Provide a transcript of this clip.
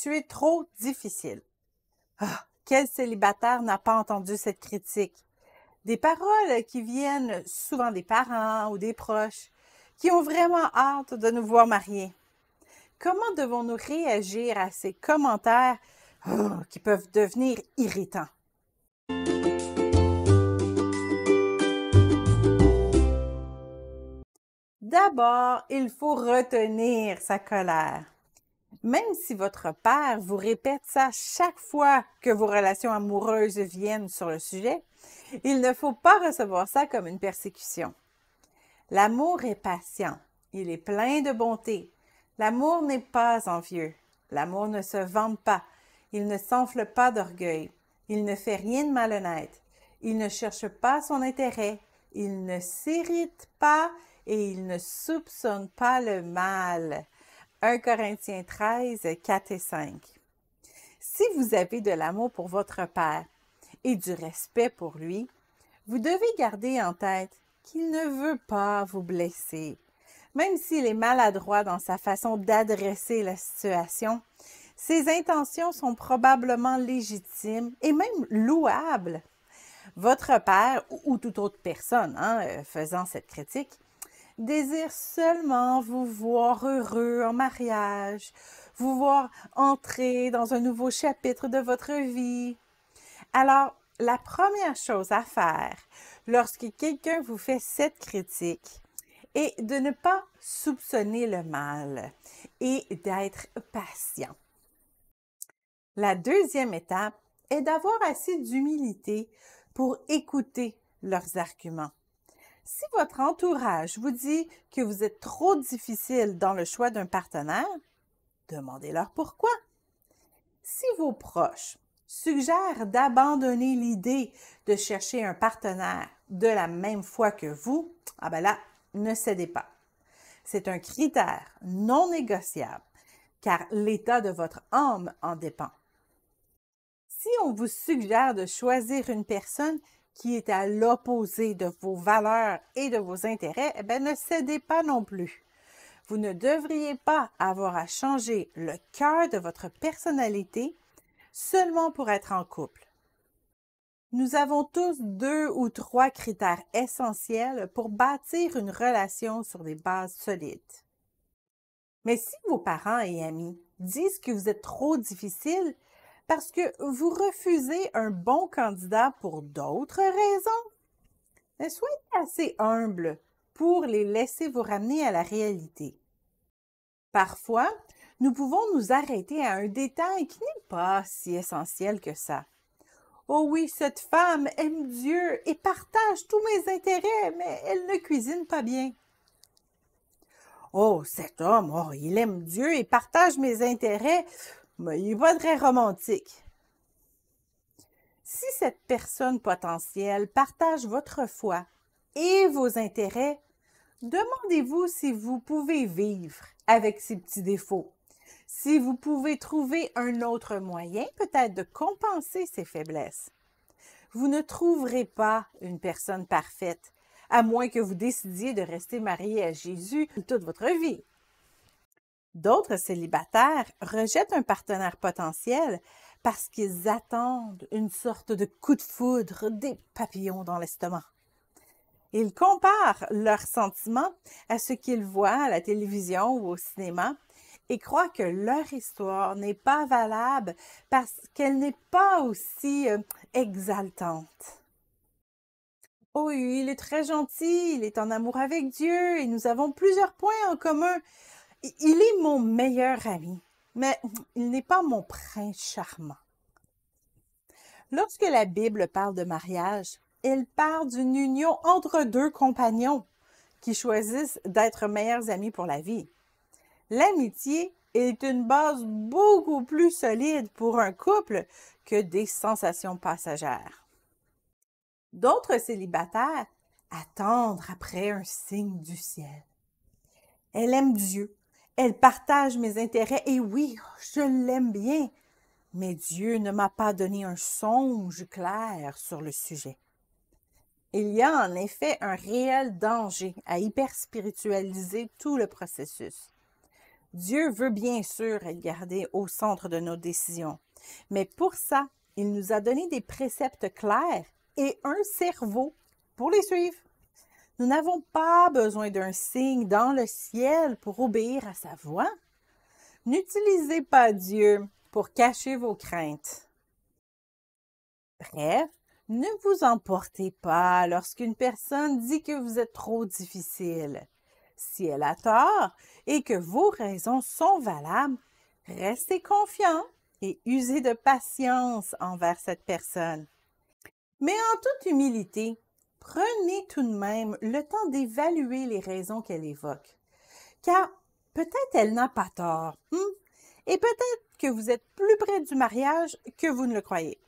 Tu es trop difficile. Ah, quel célibataire n'a pas entendu cette critique? Des paroles qui viennent souvent des parents ou des proches qui ont vraiment hâte de nous voir mariés. Comment devons-nous réagir à ces commentaires oh, qui peuvent devenir irritants? D'abord, il faut retenir sa colère. Même si votre père vous répète ça chaque fois que vos relations amoureuses viennent sur le sujet, il ne faut pas recevoir ça comme une persécution. L'amour est patient, il est plein de bonté. L'amour n'est pas envieux. L'amour ne se vante pas, il ne s'enfle pas d'orgueil, il ne fait rien de malhonnête, il ne cherche pas son intérêt, il ne s'irrite pas et il ne soupçonne pas le mal. 1 Corinthiens 13, 4 et 5. Si vous avez de l'amour pour votre Père et du respect pour lui, vous devez garder en tête qu'il ne veut pas vous blesser. Même s'il est maladroit dans sa façon d'adresser la situation, ses intentions sont probablement légitimes et même louables. Votre père ou toute autre personne hein, euh, faisant cette critique désire seulement vous voir heureux en mariage, vous voir entrer dans un nouveau chapitre de votre vie. Alors, la première chose à faire lorsque quelqu'un vous fait cette critique est de ne pas soupçonner le mal et d'être patient. La deuxième étape est d'avoir assez d'humilité pour écouter leurs arguments. Si votre entourage vous dit que vous êtes trop difficile dans le choix d'un partenaire, demandez-leur pourquoi. Si vos proches suggèrent d'abandonner l'idée de chercher un partenaire de la même foi que vous, ah ben là, ne cédez pas. C'est un critère non négociable, car l'état de votre âme en dépend. Si on vous suggère de choisir une personne qui est à l'opposé de vos valeurs et de vos intérêts, eh ne cédez pas non plus. Vous ne devriez pas avoir à changer le cœur de votre personnalité seulement pour être en couple. Nous avons tous deux ou trois critères essentiels pour bâtir une relation sur des bases solides. Mais si vos parents et amis disent que vous êtes trop difficile, parce que vous refusez un bon candidat pour d'autres raisons? soyez assez humble pour les laisser vous ramener à la réalité. Parfois, nous pouvons nous arrêter à un détail qui n'est pas si essentiel que ça. Oh oui, cette femme aime Dieu et partage tous mes intérêts, mais elle ne cuisine pas bien. Oh, cet homme, oh, il aime Dieu et partage mes intérêts, il n'est pas très romantique. Si cette personne potentielle partage votre foi et vos intérêts, demandez-vous si vous pouvez vivre avec ces petits défauts, si vous pouvez trouver un autre moyen peut-être de compenser ces faiblesses. Vous ne trouverez pas une personne parfaite, à moins que vous décidiez de rester marié à Jésus toute votre vie. D'autres célibataires rejettent un partenaire potentiel parce qu'ils attendent une sorte de coup de foudre, des papillons dans l'estomac. Ils comparent leurs sentiments à ce qu'ils voient à la télévision ou au cinéma et croient que leur histoire n'est pas valable parce qu'elle n'est pas aussi euh, exaltante. Oh, il est très gentil, il est en amour avec Dieu et nous avons plusieurs points en commun. Il est mon meilleur ami, mais il n'est pas mon prince charmant. Lorsque la Bible parle de mariage, elle parle d'une union entre deux compagnons qui choisissent d'être meilleurs amis pour la vie. L'amitié est une base beaucoup plus solide pour un couple que des sensations passagères. D'autres célibataires attendent après un signe du ciel. Elle aime Dieu elle partage mes intérêts et oui, je l'aime bien, mais Dieu ne m'a pas donné un songe clair sur le sujet. Il y a en effet un réel danger à hyperspiritualiser tout le processus. Dieu veut bien sûr être gardé au centre de nos décisions, mais pour ça, il nous a donné des préceptes clairs et un cerveau pour les suivre. Nous n'avons pas besoin d'un signe dans le ciel pour obéir à sa voix. N'utilisez pas Dieu pour cacher vos craintes. Bref, ne vous emportez pas lorsqu'une personne dit que vous êtes trop difficile. Si elle a tort et que vos raisons sont valables, restez confiant et usez de patience envers cette personne. Mais en toute humilité, prenez tout de même le temps d'évaluer les raisons qu'elle évoque. Car peut-être elle n'a pas tort, hmm? et peut-être que vous êtes plus près du mariage que vous ne le croyez.